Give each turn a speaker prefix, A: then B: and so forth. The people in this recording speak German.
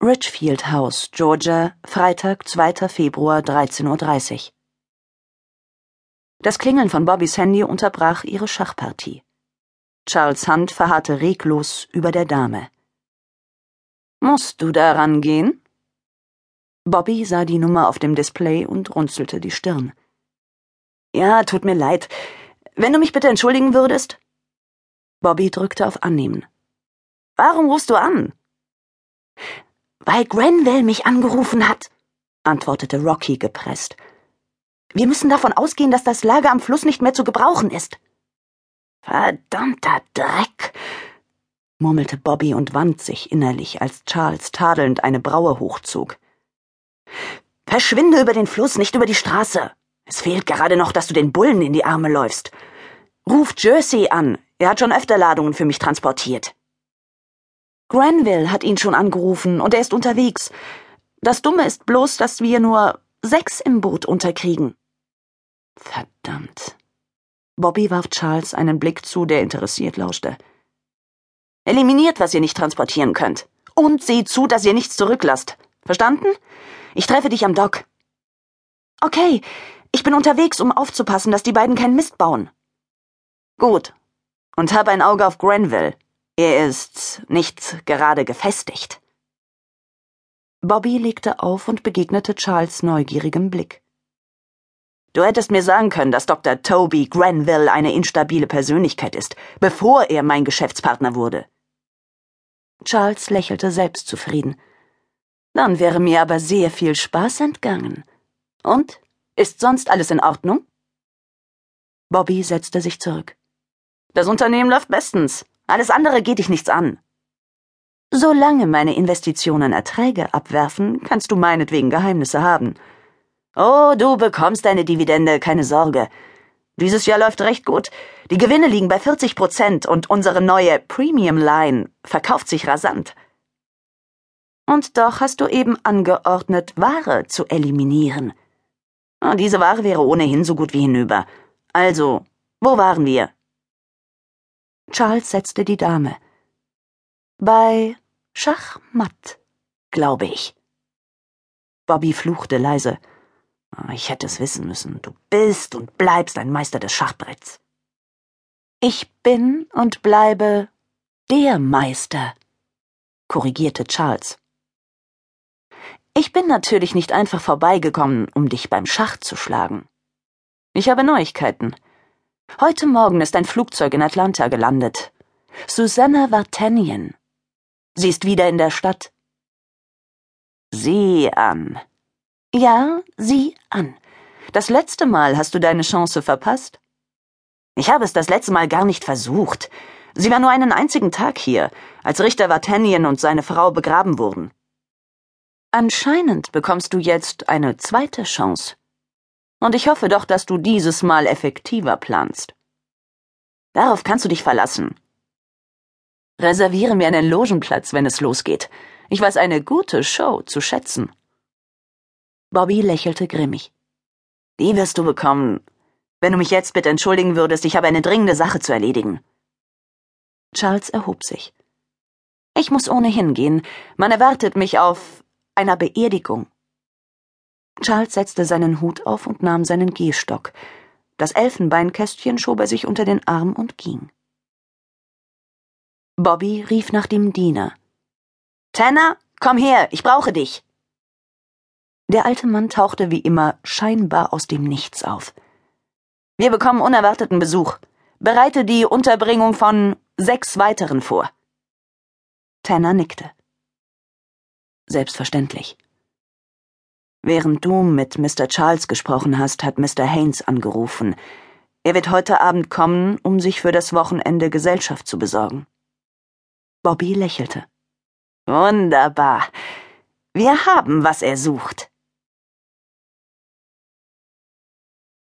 A: Richfield House, Georgia, Freitag, 2. Februar, 13.30 Uhr. Das Klingeln von Bobbys Handy unterbrach ihre Schachpartie. Charles Hunt verharrte reglos über der Dame. Musst du daran gehen? Bobby sah die Nummer auf dem Display und runzelte die Stirn. Ja, tut mir leid. Wenn du mich bitte entschuldigen würdest? Bobby drückte auf Annehmen. Warum rufst du an? Weil Grenville mich angerufen hat, antwortete Rocky gepresst. Wir müssen davon ausgehen, dass das Lager am Fluss nicht mehr zu gebrauchen ist. Verdammter Dreck, murmelte Bobby und wand sich innerlich, als Charles tadelnd eine Braue hochzog. Verschwinde über den Fluss, nicht über die Straße. Es fehlt gerade noch, dass du den Bullen in die Arme läufst. Ruf Jersey an. Er hat schon öfter Ladungen für mich transportiert. Granville hat ihn schon angerufen und er ist unterwegs. Das Dumme ist bloß, dass wir nur sechs im Boot unterkriegen. Verdammt. Bobby warf Charles einen Blick zu, der interessiert lauschte. Eliminiert, was ihr nicht transportieren könnt. Und seht zu, dass ihr nichts zurücklasst. Verstanden? Ich treffe dich am Dock. Okay, ich bin unterwegs, um aufzupassen, dass die beiden keinen Mist bauen. Gut. Und hab ein Auge auf Granville. Er ist nicht gerade gefestigt. Bobby legte auf und begegnete Charles neugierigem Blick. Du hättest mir sagen können, dass Dr. Toby Granville eine instabile Persönlichkeit ist, bevor er mein Geschäftspartner wurde. Charles lächelte selbstzufrieden. Dann wäre mir aber sehr viel Spaß entgangen. Und? Ist sonst alles in Ordnung? Bobby setzte sich zurück. Das Unternehmen läuft bestens. Alles andere geht dich nichts an. Solange meine Investitionen Erträge abwerfen, kannst du meinetwegen Geheimnisse haben. Oh, du bekommst deine Dividende, keine Sorge. Dieses Jahr läuft recht gut. Die Gewinne liegen bei 40 Prozent und unsere neue Premium Line verkauft sich rasant. Und doch hast du eben angeordnet, Ware zu eliminieren. Oh, diese Ware wäre ohnehin so gut wie hinüber. Also, wo waren wir? Charles setzte die Dame. Bei Schachmatt, glaube ich. Bobby fluchte leise. Ah, ich hätte es wissen müssen. Du bist und bleibst ein Meister des Schachbretts. Ich bin und bleibe der Meister, korrigierte Charles. Ich bin natürlich nicht einfach vorbeigekommen, um dich beim Schach zu schlagen. Ich habe Neuigkeiten. Heute Morgen ist ein Flugzeug in Atlanta gelandet. Susanna Vartanian. Sie ist wieder in der Stadt. Sieh an. Ja, sieh an. Das letzte Mal hast du deine Chance verpasst? Ich habe es das letzte Mal gar nicht versucht. Sie war nur einen einzigen Tag hier, als Richter Vartanian und seine Frau begraben wurden. Anscheinend bekommst du jetzt eine zweite Chance. Und ich hoffe doch, dass du dieses Mal effektiver planst. Darauf kannst du dich verlassen. Reserviere mir einen Logenplatz, wenn es losgeht. Ich weiß eine gute Show zu schätzen. Bobby lächelte grimmig. Die wirst du bekommen. Wenn du mich jetzt bitte entschuldigen würdest, ich habe eine dringende Sache zu erledigen. Charles erhob sich. Ich muss ohnehin gehen. Man erwartet mich auf einer Beerdigung. Charles setzte seinen Hut auf und nahm seinen Gehstock. Das Elfenbeinkästchen schob er sich unter den Arm und ging. Bobby rief nach dem Diener. Tanner, komm her, ich brauche dich. Der alte Mann tauchte wie immer scheinbar aus dem Nichts auf. Wir bekommen unerwarteten Besuch. Bereite die Unterbringung von sechs weiteren vor. Tanner nickte. Selbstverständlich. Während du mit Mr. Charles gesprochen hast, hat Mr. Haynes angerufen. Er wird heute Abend kommen, um sich für das Wochenende Gesellschaft zu besorgen. Bobby lächelte. Wunderbar. Wir haben, was er sucht.